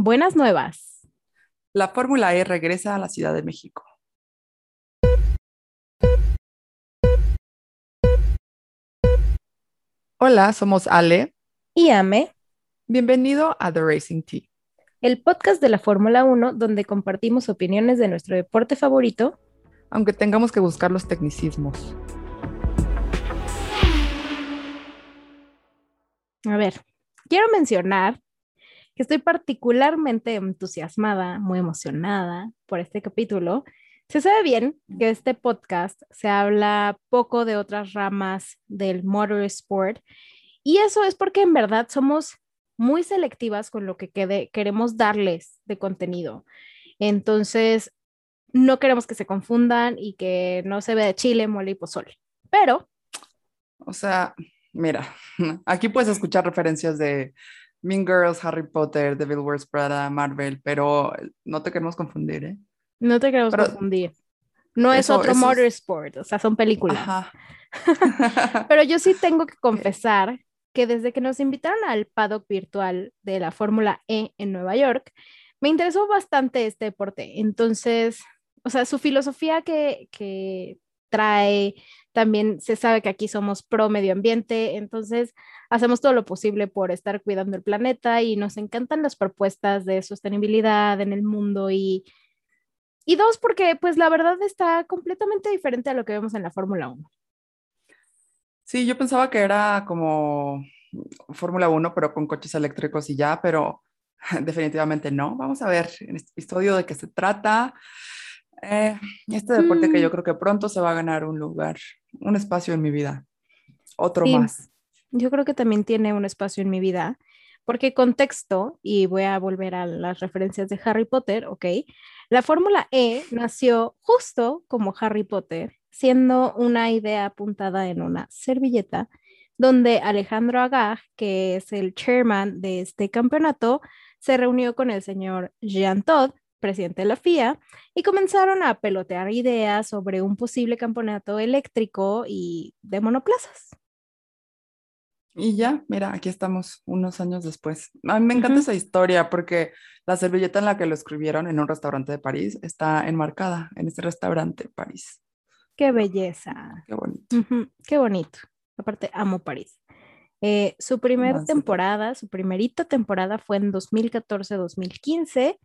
Buenas nuevas. La Fórmula E regresa a la Ciudad de México. Hola, somos Ale. Y Ame. Bienvenido a The Racing Tea. El podcast de la Fórmula 1 donde compartimos opiniones de nuestro deporte favorito. Aunque tengamos que buscar los tecnicismos. A ver, quiero mencionar estoy particularmente entusiasmada, muy emocionada por este capítulo. Se sabe bien que este podcast se habla poco de otras ramas del motorsport y eso es porque en verdad somos muy selectivas con lo que queremos darles de contenido. Entonces, no queremos que se confundan y que no se vea chile, mole y pozole. Pero... O sea, mira, aquí puedes escuchar referencias de Mean Girls, Harry Potter, Devil Wears Prada, Marvel, pero no te queremos confundir, ¿eh? No te queremos confundir. No es otro motorsport, o sea, son películas. pero yo sí tengo que confesar que desde que nos invitaron al paddock virtual de la Fórmula E en Nueva York, me interesó bastante este deporte. Entonces, o sea, su filosofía que, que trae, también se sabe que aquí somos pro medio ambiente, entonces hacemos todo lo posible por estar cuidando el planeta y nos encantan las propuestas de sostenibilidad en el mundo y, y dos, porque pues la verdad está completamente diferente a lo que vemos en la Fórmula 1. Sí, yo pensaba que era como Fórmula 1, pero con coches eléctricos y ya, pero definitivamente no. Vamos a ver en este episodio de qué se trata. Eh, este deporte que yo mm. creo que pronto se va a ganar un lugar, un espacio en mi vida. Otro más. Yo creo que también tiene un espacio en mi vida, porque contexto, y voy a volver a las referencias de Harry Potter, ¿ok? La Fórmula E nació justo como Harry Potter, siendo una idea apuntada en una servilleta, donde Alejandro Agag, que es el chairman de este campeonato, se reunió con el señor Jean Todt, presidente de la FIA, y comenzaron a pelotear ideas sobre un posible campeonato eléctrico y de monoplazas. Y ya, mira, aquí estamos unos años después. A mí me encanta esa historia porque la servilleta en la que lo escribieron en un restaurante de París está enmarcada en ese restaurante París. Qué belleza. Qué bonito. Qué bonito. Aparte, amo París. Eh, su primera temporada, su primerita temporada fue en 2014-2015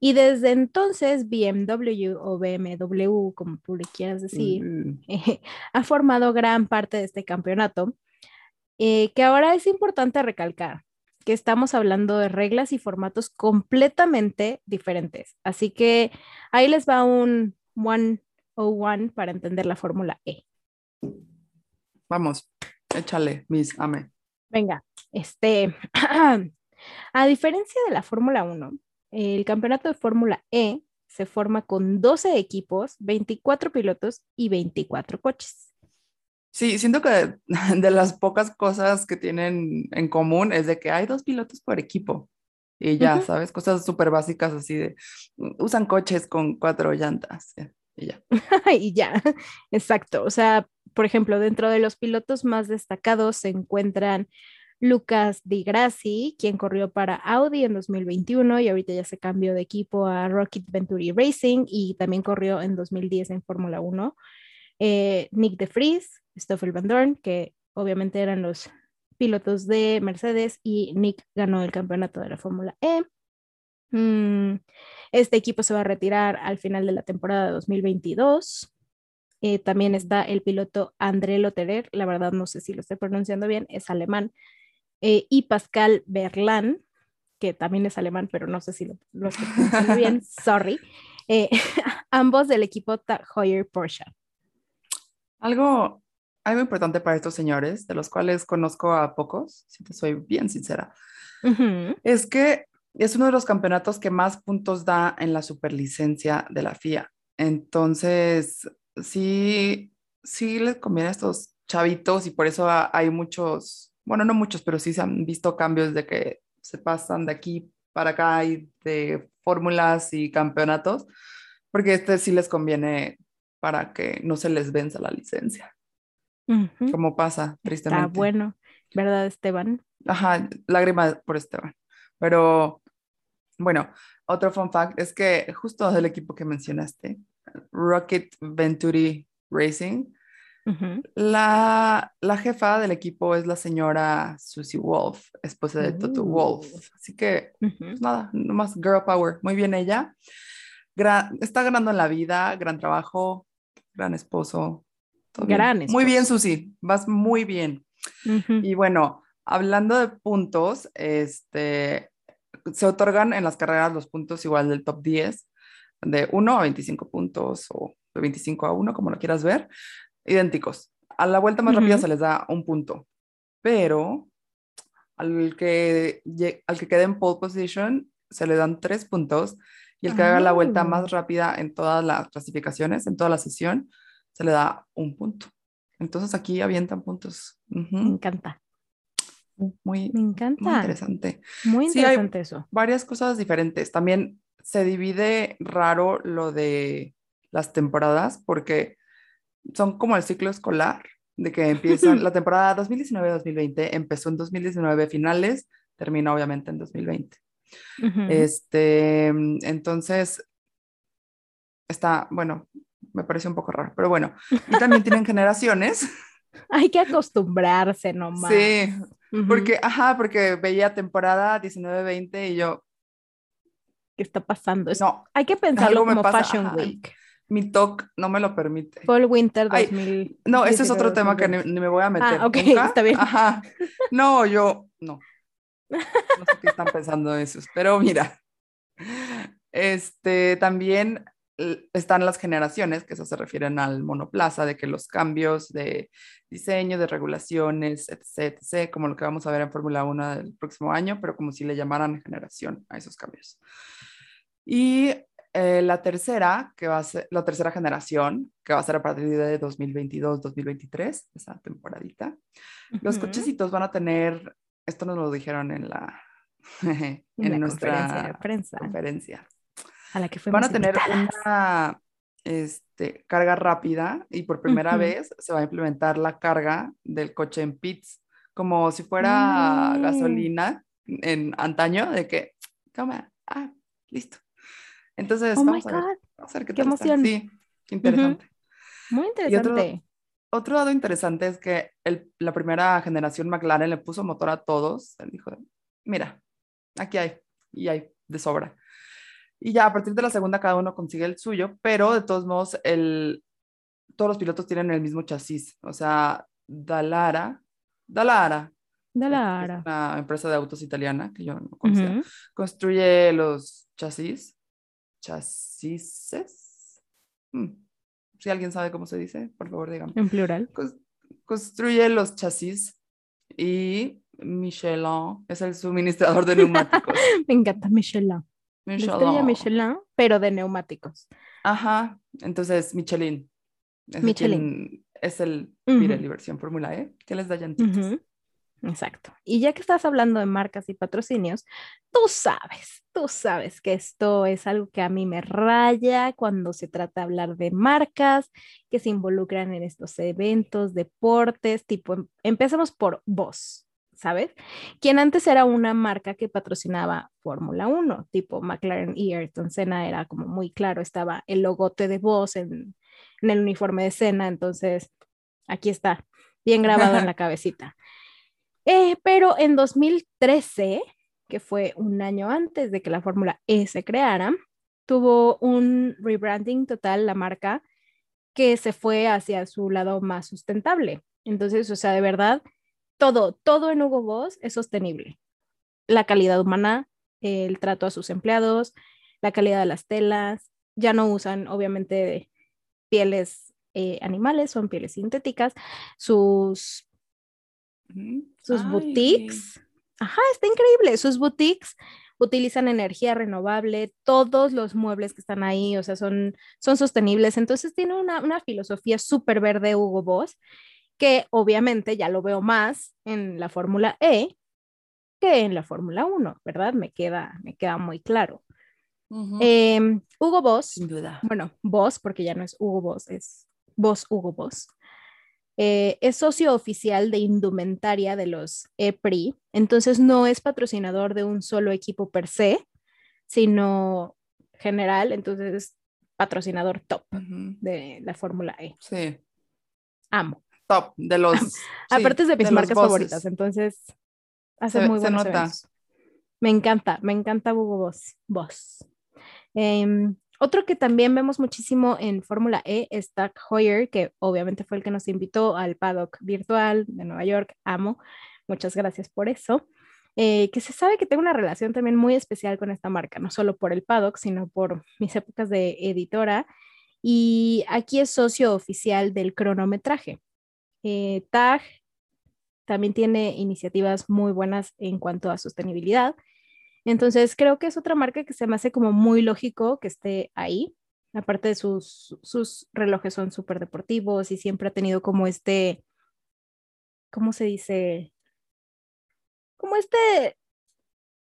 y desde entonces BMW o BMW, como tú le quieras decir, ha formado gran parte de este campeonato, eh, que ahora es importante recalcar que estamos hablando de reglas y formatos completamente diferentes. Así que ahí les va un 101 para entender la Fórmula E. Vamos, échale, Miss Ame. Venga, este, a diferencia de la Fórmula 1, el campeonato de Fórmula E se forma con 12 equipos, 24 pilotos y 24 coches. Sí, siento que de las pocas cosas que tienen en común es de que hay dos pilotos por equipo. Y ya, ¿sabes? Cosas súper básicas así de, usan coches con cuatro llantas. Y ya. y ya, exacto. O sea, por ejemplo, dentro de los pilotos más destacados se encuentran Lucas Di Grassi, quien corrió para Audi en 2021 y ahorita ya se cambió de equipo a Rocket Venturi Racing y también corrió en 2010 en Fórmula 1. Eh, Nick de Vries, Stoffel Van Dorn, que obviamente eran los pilotos de Mercedes y Nick ganó el campeonato de la Fórmula E. Mm, este equipo se va a retirar al final de la temporada de 2022. Eh, también está el piloto André Lotterer, la verdad no sé si lo estoy pronunciando bien, es alemán, eh, y Pascal Berlan, que también es alemán, pero no sé si lo, estoy pronunciando bien, sorry, eh, ambos del equipo Tag Heuer Porsche. Algo, algo importante para estos señores, de los cuales conozco a pocos, si te soy bien sincera, es que es uno de los campeonatos que más puntos da en la superlicencia de la FIA. Entonces, sí, sí les conviene a estos chavitos y por eso hay muchos bueno, no muchos, pero sí se han visto cambios de que se pasan de aquí para acá y de fórmulas y campeonatos, porque este sí les conviene para que no se les venza la licencia. Como pasa, tristemente. Está bueno, ¿verdad, Esteban? Ajá, lágrima por Esteban. Pero Bueno, otro fun fact es que justo del equipo que mencionaste, Rocket Venturi Racing, la, la, jefa del equipo es la señora Susie Wolf, esposa de Toto Wolf. Uh. Así que, pues nada, nomás girl power. Muy bien ella. está ganando en la vida, gran trabajo, gran esposo. Gran Muy bien, Susie, vas muy bien. Y bueno, hablando de puntos, este, se otorgan en las carreras los puntos igual del top 10, de 1 a 25 puntos o de 25 a 1, como lo quieras ver, idénticos. A la vuelta más rápida se les da un punto, pero al que, al que quede en pole position se le dan tres puntos y el que haga la vuelta más ah. rápida en todas las clasificaciones, en toda la sesión, se le da un punto. Entonces aquí avientan puntos. Me encanta. Muy, Me encanta. muy interesante. Muy interesante eso. Varias cosas diferentes. También se divide raro lo de las temporadas porque son como el ciclo escolar, de que empieza la temporada 2019-2020, empezó en 2019 finales, termina obviamente en 2020. Este, entonces, está, bueno, me parece un poco raro, pero bueno, y también tienen generaciones. Hay que acostumbrarse nomás. Sí, porque, ajá, porque veía temporada 19-20 y yo... ¿Qué está pasando? no, hay que pensarlo como Fashion Week mi talk no me lo permite. Fall Winter 2000. no, ese es otro tema que ni, me voy a meter. Ah, ok, está bien. Ajá. No, yo no. No sé qué están pensando esos, pero mira. Este también están las generaciones, que eso se refieren al monoplaza, de que los cambios de diseño, de regulaciones, etc., etc., como lo que vamos a ver en Fórmula 1 del próximo año, pero como si le llamaran generación a esos cambios. Y eh, la tercera, que va a ser la tercera generación, que va a ser a partir de 2022-2023, esa temporadita. Los cochecitos van a tener, esto nos lo dijeron en la, en, nuestra conferencia, A la que Van a tener una este, carga rápida y por primera vez se va a implementar la carga del coche en pits, como si fuera mm. gasolina en antaño, de que, toma, ah, listo entonces, oh vamos, a ver, vamos, a ver, qué, emoción. Sí, interesante. Muy interesante. Otro, lado interesante es que el, la primera generación McLaren le puso motor a todos. Él dijo, mira, aquí hay, y hay de sobra. Y ya a partir de la segunda cada uno consigue el suyo, pero de todos modos el, todos los pilotos tienen el mismo chasis. O sea, Dalara, Dalara, Dalara. una empresa de autos italiana que yo no conocía, construye los chasis chasis. Hmm. Si alguien sabe cómo se dice, por favor dígame. En plural. construye los chasis y Michelin es el suministrador de neumáticos. Me encanta Michelin. Michelin. Michelin, pero de neumáticos. Ajá, entonces Michelin. Es Michelin. Es el Pirelli versión Fórmula E, que les da llantitas. Exacto. Y ya que estás hablando de marcas y patrocinios, tú sabes, tú sabes que esto es algo que a mí me raya cuando se trata de hablar de marcas que se involucran en estos eventos, deportes, tipo, em, empezamos por vos, ¿sabes? Quien antes era una marca que patrocinaba Fórmula 1, tipo McLaren y Ayrton Senna, era como muy claro, estaba el logote de vos en, en el uniforme de Senna, entonces aquí está, bien grabado en la cabecita. Eh, pero en 2013, que fue un año antes de que la Fórmula E se creara, tuvo un rebranding total la marca que se fue hacia su lado más sustentable. Entonces, o sea, de verdad, todo, todo en Hugo Boss es sostenible. La calidad humana, el trato a sus empleados, la calidad de las telas, ya no usan obviamente pieles eh, animales, son pieles sintéticas, sus sus boutiques. Ajá, está increíble. Sus boutiques utilizan energía renovable, todos los muebles que están ahí, o sea, son, son sostenibles. Entonces tiene una, una filosofía súper verde Hugo Boss, que obviamente ya lo veo más en la Fórmula E que en la Fórmula 1, ¿verdad? Me queda, me queda muy claro. Em, Hugo Boss, bueno, Boss, porque ya no es Hugo Boss, es Boss Hugo Boss. Eh, es socio oficial de indumentaria de los EPRI, entonces no es patrocinador de un solo equipo per se, sino general, entonces patrocinador top de la Fórmula E. Sí. Amo. Top, de los... Aparte es de mis marcas favoritas, entonces hace muy buenos eventos. Me encanta, me encanta Hugo Boss. Boss. Em, otro que también vemos muchísimo en Fórmula E es Doug Hoyer, que obviamente fue el que nos invitó al paddock virtual de Nueva York. Amo. Muchas gracias por eso. Eh, que se sabe que tengo una relación también muy especial con esta marca, no solo por el paddock, sino por mis épocas de editora. Y aquí es socio oficial del cronometraje. Eh, TAG también tiene iniciativas muy buenas en cuanto a sostenibilidad entonces, creo que es otra marca que se me hace como muy lógico que esté ahí. Aparte de sus, sus relojes son súper deportivos y siempre ha tenido como este, ¿cómo se dice? Como este,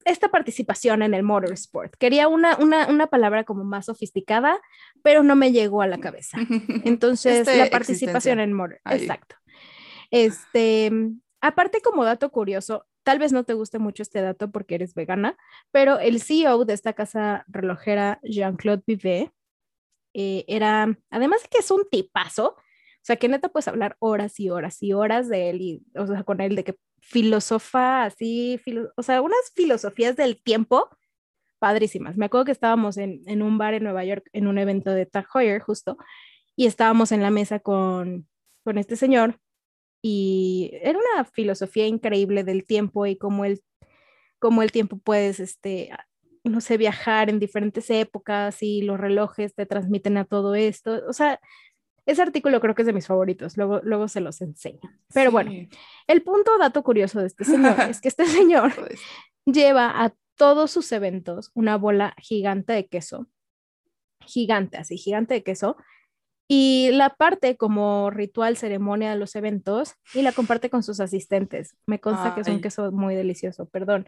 esta participación en el motorsport. Quería una, una, una, palabra como más sofisticada, pero no me llegó a la cabeza. Entonces, este la participación en motor. Exacto. Este, aparte como dato curioso, Tal vez no te guste mucho este dato porque eres vegana, pero el CEO de esta casa relojera, Jean-Claude Vivet, eh, era, además de que es un tipazo, o sea, que neta puedes hablar horas y horas y horas de él, y, o sea, con él, de que filosofa así, o sea, unas filosofías del tiempo padrísimas. Me acuerdo que estábamos en, en, un bar en Nueva York, en un evento de Tag Heuer, justo, y estábamos en la mesa con, con este señor y era una filosofía increíble del tiempo y cómo el, cómo el tiempo puedes, este, no sé, viajar en diferentes épocas y los relojes te transmiten a todo esto. O sea, ese artículo creo que es de mis favoritos, luego, luego se los enseño. Pero bueno, el punto dato curioso de este señor es que este señor lleva a todos sus eventos una bola gigante de queso, gigante, así, gigante de queso, y la parte como ritual ceremonia de los eventos y la comparte con sus asistentes. Me consta que es un queso muy delicioso, perdón.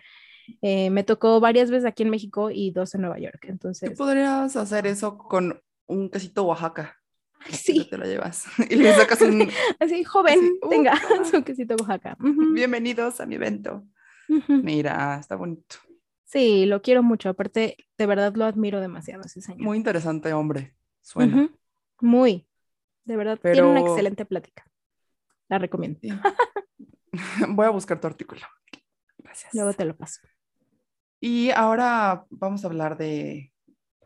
Eh, me tocó varias veces aquí en México y dos en Nueva York, entonces... ¿Tú podrías hacer eso con un quesito Oaxaca? sí. Te lo llevas y le sacas un... Así, joven, tenga su quesito Oaxaca. Bienvenidos a mi evento. Mira, está bonito. Sí, lo quiero mucho. Aparte, de verdad lo admiro demasiado ese señor. Muy interesante, hombre. Suena. Muy, de verdad, tiene una excelente plática. La recomiendo. Voy a buscar tu artículo. Gracias. Luego te lo paso. Y ahora vamos a hablar de,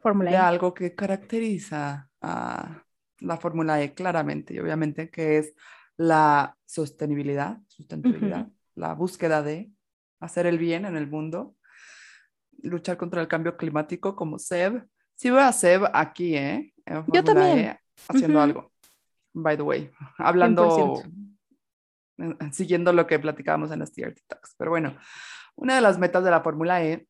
Fórmula de e. algo que caracteriza a la Fórmula E claramente y obviamente, que es la sostenibilidad, sustentabilidad, la búsqueda de hacer el bien en el mundo, luchar contra el cambio climático como Seb. Sí veo a Seb aquí, ¿eh? Yo también. E haciendo algo, by the way, hablando, siguiendo lo que platicábamos en las TRT Talks. Pero bueno, una de las metas de la Fórmula E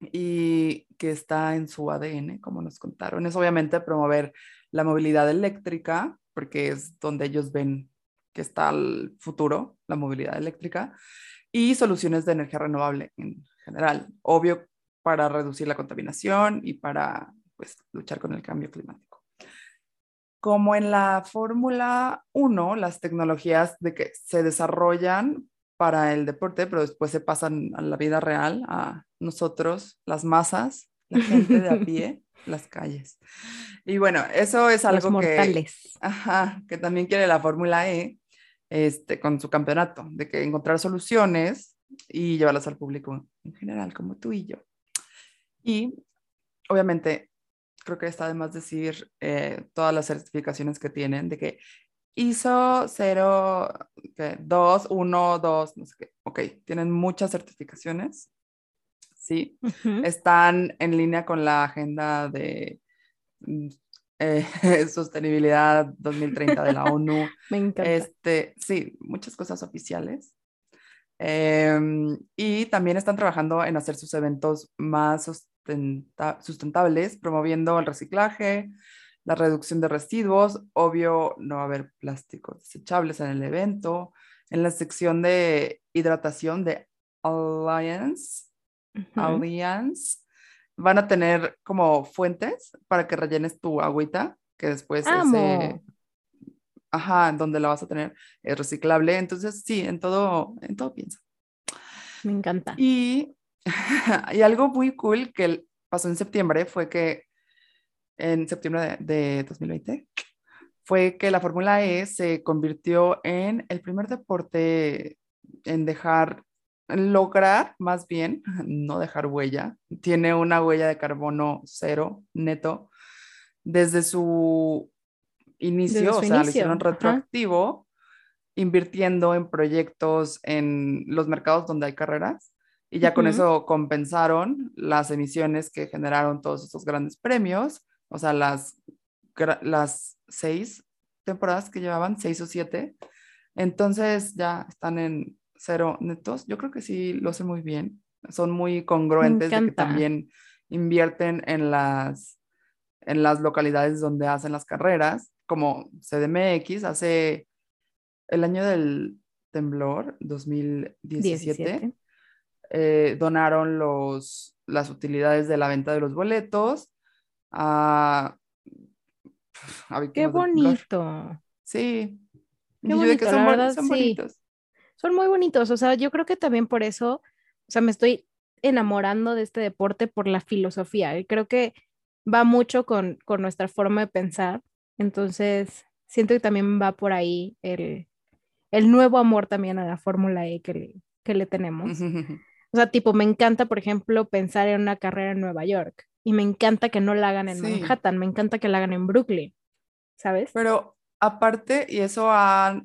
y que está en su ADN, como nos contaron, es obviamente promover la movilidad eléctrica, porque es donde ellos ven que está el futuro, la movilidad eléctrica, y soluciones de energía renovable en general, obvio para reducir la contaminación y para pues, luchar con el cambio climático como en la Fórmula 1, las tecnologías de que se desarrollan para el deporte, pero después se pasan a la vida real, a nosotros, las masas, la gente de a pie, las calles. Y bueno, eso es algo mortales. que, ajá, que también quiere la Fórmula E este, con su campeonato, de que encontrar soluciones y llevarlas al público en general, como tú y yo. Y obviamente creo que está de más decir eh, todas las certificaciones que tienen, de que ISO 0, 2, 1, 2, no sé qué. Ok, tienen muchas certificaciones. Sí, están en línea con la agenda de mm, eh, sostenibilidad 2030 de la ONU. Me encanta. Este, sí, muchas cosas oficiales. Em, y también están trabajando en hacer sus eventos más sustentables, promoviendo el reciclaje, la reducción de residuos. Obvio, no va a haber plásticos desechables en el evento. En la sección de hidratación de Alliance, Alliance van a tener como fuentes para que rellenes tu agüita, que después ese, ajá, donde la vas a tener es reciclable. Entonces, sí, en todo, en todo piensa. Me encanta. Y y algo muy cool que pasó en septiembre fue que, en septiembre de, de 2020, fue que la Fórmula E se convirtió en el primer deporte en dejar, lograr más bien, no dejar huella, tiene una huella de carbono cero neto desde su inicio, o sea, lo hicieron retroactivo, invirtiendo en proyectos en los mercados donde hay carreras. Y ya con eso compensaron las emisiones que generaron todos estos grandes premios, o sea, las, las seis temporadas que llevaban, seis o siete. Entonces ya están en cero netos. Yo creo que sí lo hace muy bien. Son muy congruentes de que también invierten en las, en las localidades donde hacen las carreras, como CDMX hace el año del temblor, 2017, eh, donaron los, las utilidades de la venta de los boletos a Qué bonito. Sí. Qué bonito, son, la verdad, son bonitos. Son muy bonitos, o sea, yo creo que también por eso, o sea, me estoy enamorando de este deporte por la filosofía. Y creo que va mucho con, con nuestra forma de pensar. Entonces, siento que también va por ahí el, el nuevo amor también a la Fórmula E que le, que le tenemos. O sea, tipo, me encanta, por ejemplo, pensar en una carrera en Nueva York y me encanta que no la hagan en Manhattan, me encanta que la hagan en Brooklyn, ¿sabes? Pero aparte, y eso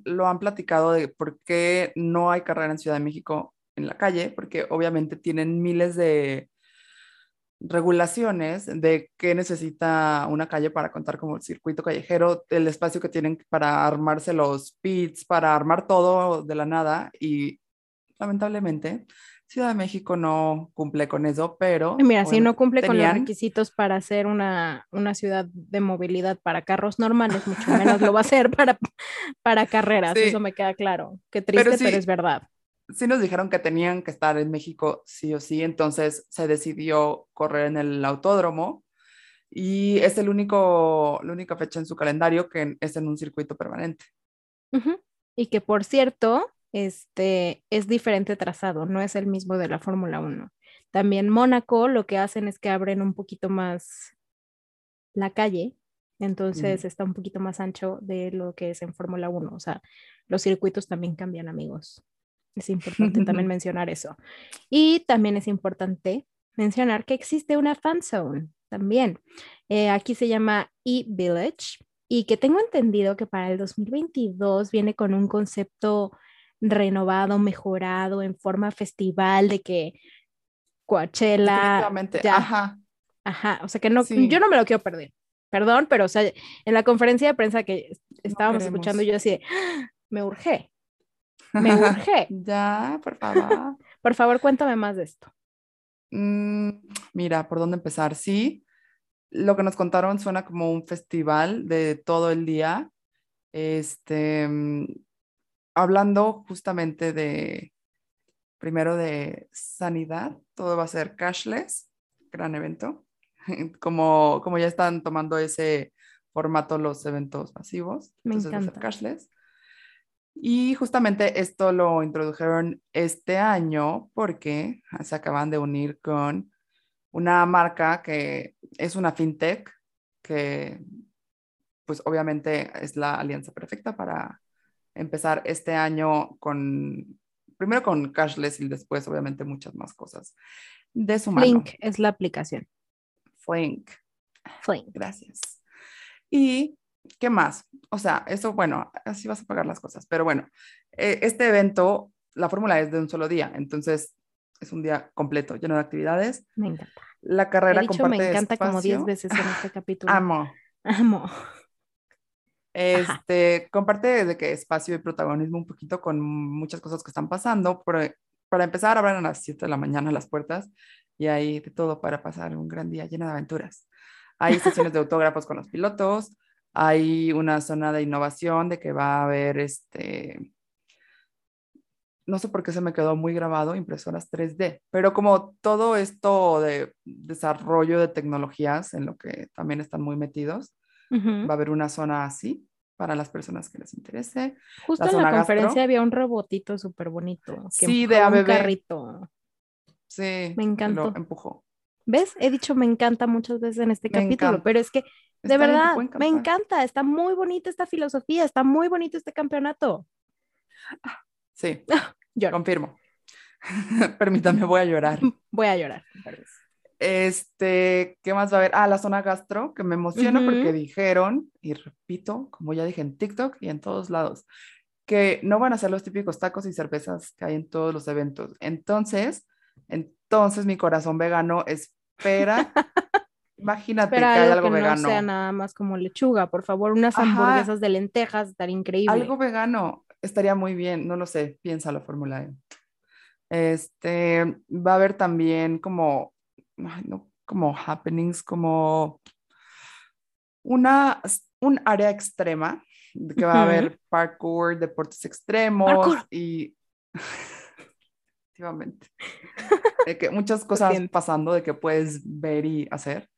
lo han platicado de por qué no hay carrera en Ciudad de México en la calle, porque obviamente tienen miles de regulaciones de qué necesita una calle para contar como el circuito callejero, el espacio que tienen para armarse los pits, para armar todo de la nada y lamentablemente Ciudad de México no cumple con eso, pero... Mira, si no cumple con los requisitos para ser una, una, ciudad de movilidad para carros normales, mucho menos lo va a hacer para, para carreras, eso me queda claro. Qué triste, pero, es verdad. Sí nos dijeron que tenían que estar en México sí o sí, entonces se decidió correr en el autódromo y es el único, la única fecha en su calendario que es en un circuito permanente. Y que por cierto, este, es diferente trazado, no es el mismo de la Fórmula 1. También Mónaco lo que hacen es que abren un poquito más la calle, entonces está un poquito más ancho de lo que es en Fórmula 1. O sea, los circuitos también cambian, amigos. Es importante también mencionar eso. Y también es importante mencionar que existe una fan zone también. Eh, aquí se llama e-Village y que tengo entendido que para el 2022 viene con un concepto renovado, mejorado en forma festival de que Coachella. Ya, ajá. Ajá, o sea que no, yo no me lo quiero perder. Perdón, pero o sea, en la conferencia de prensa que estábamos escuchando, yo así, ¡Ah! me urgé. Me urgé. ya, por favor. por favor, cuéntame más de esto. Mm, mira, ¿por dónde empezar? Sí, lo que nos contaron suena como un festival de todo el día. Este, mm, hablando justamente de, primero de sanidad, todo va a ser cashless, gran evento, como, como ya están tomando ese formato los eventos masivos, Me entonces encanta. Va a ser cashless. Y justamente esto lo introdujeron este año porque se acaban de unir con una marca que es una fintech que pues obviamente es la alianza perfecta para empezar este año con, primero con cashless y después obviamente muchas más cosas de su mano. Flink es la aplicación. Flink. Flink. Gracias. ¿Y qué más? O sea, eso, bueno, así vas a pagar las cosas, pero bueno, eh, este evento, la fórmula es de un solo día, entonces es un día completo, lleno de actividades. Me encanta. La carrera He dicho, me encanta como 10 veces en este capítulo. Amo. Amo. Este, comparte de que espacio y protagonismo un poquito con muchas cosas que están pasando. para empezar, abran a las 7 de la mañana las puertas y hay de todo para pasar un gran día lleno de aventuras. Hay sesiones de autógrafos con los pilotos, hay una zona de innovación de que va a haber este, no sé por qué se me quedó muy grabado, impresoras 3D, pero como todo esto de desarrollo de tecnologías en lo que también están muy metidos, va a haber una zona así para las personas que les interese. Justo en la conferencia había un robotito súper bonito. sí, de ABB. Un carrito. Sí. Me encantó. Lo empujó. ¿Ves? He dicho me encanta muchas veces en este capítulo, pero es que de verdad me encanta, está muy bonita esta filosofía, está muy bonito este campeonato. Sí, yo confirmo. Permítame, voy a llorar. Voy a llorar. Este, ¿qué más va a haber? Ah, la zona gastro, que me emociona porque dijeron, y repito, como ya dije en TikTok y en todos lados, que no van a ser los típicos tacos y cervezas que hay en todos los eventos. Entonces, entonces mi corazón vegano espera. Imagínate que hay algo que No sea nada más como lechuga, por favor, unas hamburguesas de lentejas, estaría increíble. Algo vegano estaría muy bien, no lo sé, piensa la fórmula E. Este, va a haber también como, no, como happenings, como una, un área extrema, que va a haber parkour, deportes extremos y efectivamente, que muchas cosas pasando de que puedes ver y hacer.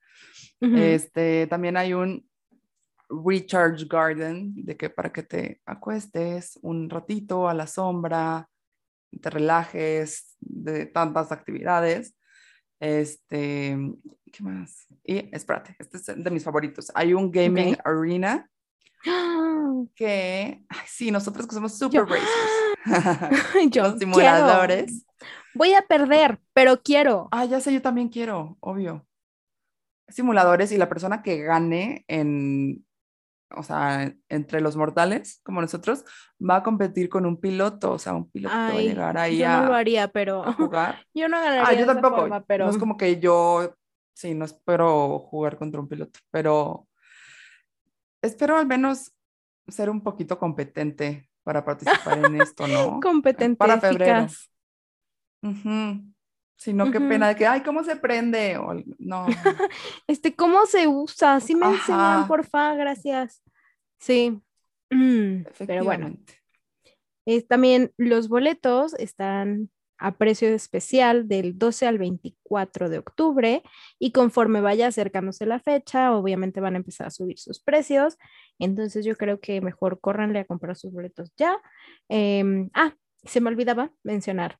Este, también hay un recharge garden, de que para que te acuestes un ratito a la sombra, te relajes de tantas actividades. Este, ¿qué más? Y espérate, este es de mis favoritos. Hay un gaming arena que, ay, sí, nosotros que somos super racers. yo Los simuladores. Voy a perder, pero quiero. Ah, ya sé, yo también quiero, obvio. Simuladores y la persona que gane en o sea, entre los mortales como nosotros, va a competir con un piloto, o sea, un piloto va a llegar ahí yo no lo haría, pero jugar. yo no ganaría. Ah, yo tampoco. pero... No es como que yo, sí, no espero jugar contra un piloto, pero espero al menos ser un poquito competente para participar en esto, ¿no? competente. Para febrero. Si no, qué pena de que, ay, ¿cómo se prende? O, no. este, ¿cómo se usa? Sí me enseñan, porfa, gracias. Sí. Mm, pero bueno. también los boletos están a precio especial del 12 al 24 de octubre y conforme vaya acercándose la fecha, obviamente van a empezar a subir sus precios. Entonces yo creo que mejor córranle a comprar sus boletos ya. Em, ah, se me olvidaba mencionar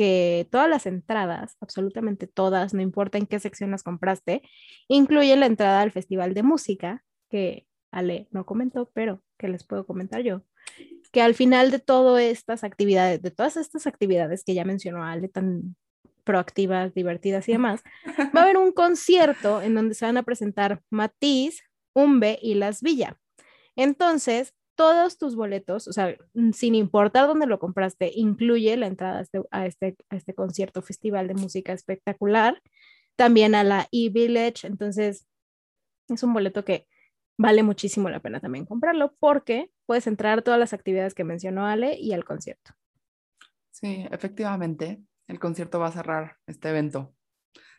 que todas las entradas, absolutamente todas, no importa en qué sección las compraste, incluyen la entrada al Festival de Música, que Ale no comentó, pero que les puedo comentar yo, que al final de todas estas actividades, de todas estas actividades que ya mencionó Ale, tan proactivas, divertidas y demás, va a haber un concierto en donde se van a presentar Matiz, Umbe y Las Villa. Entonces, todos tus boletos, o sea, mm, sin importar dónde lo compraste, incluye la entrada a este, a este, este concierto festival de música espectacular, también a la E-Village, entonces es un boleto que vale muchísimo la pena también comprarlo porque puedes entrar a todas las actividades que mencionó Ale y al concierto. Sí, efectivamente, el concierto va a cerrar este evento.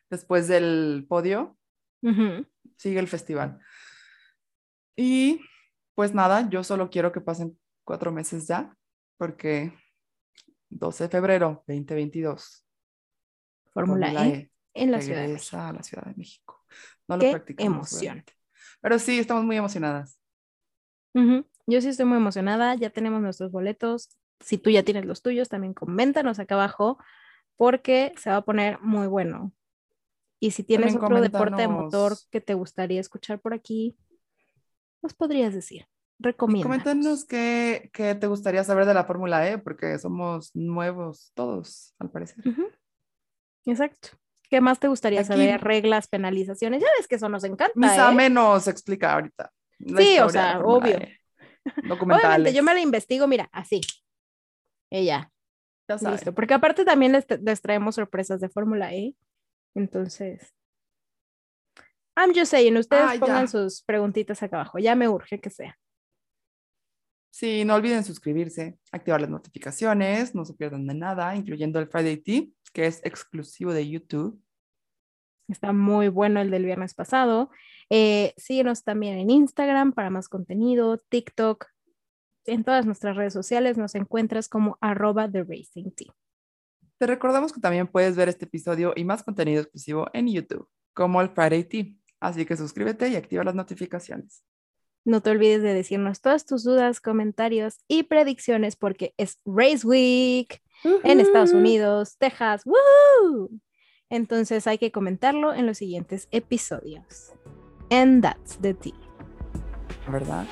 Después del podio, sigue el festival. Y pues nada, yo solo quiero que pasen cuatro meses ya, porque 12 de febrero 2022. Fórmula e, e, en la Ciudad de México. a la Ciudad de México. No lo Qué emoción. Pero sí, estamos muy emocionadas. Yo sí estoy muy emocionada, ya tenemos nuestros boletos. Si tú ya tienes los tuyos, también coméntanos acá abajo, porque se va a poner muy bueno. Y si tienes otro deporte de motor que te gustaría escuchar por aquí, nos podrías decir? Recomienda. Coméntanos qué, qué, te gustaría saber de la Fórmula E, porque somos nuevos todos, al parecer. Exacto. ¿Qué más te gustaría saber? Reglas, penalizaciones. Ya ves que eso nos encanta. Misa ¿eh? menos explica ahorita. Sí, o sea, obvio. E. Obviamente, yo me la investigo, mira, así. Ella. Ya sabes. Listo. Porque aparte también les traemos sorpresas de Fórmula E. Entonces, I'm just saying, ustedes ah, pongan sus preguntitas acá abajo, ya me urge que sea. Sí, no olviden suscribirse, activar las notificaciones, no se pierdan de nada, incluyendo el Friday Tea, que es exclusivo de YouTube. Está muy bueno el del viernes pasado. Eh, síguenos también en Instagram para más contenido, TikTok. En todas nuestras redes sociales nos encuentras como arroba The Racing Tea. Te recordamos que también puedes ver este episodio y más contenido exclusivo en YouTube, como el Friday Tea. Así que suscríbete y activa las notificaciones. No te olvides de decirnos todas tus dudas, comentarios y predicciones porque es Race Week en Estados Unidos, Texas. ¡Woo! Entonces hay que comentarlo en los siguientes episodios. And that's the tea. ¿Verdad?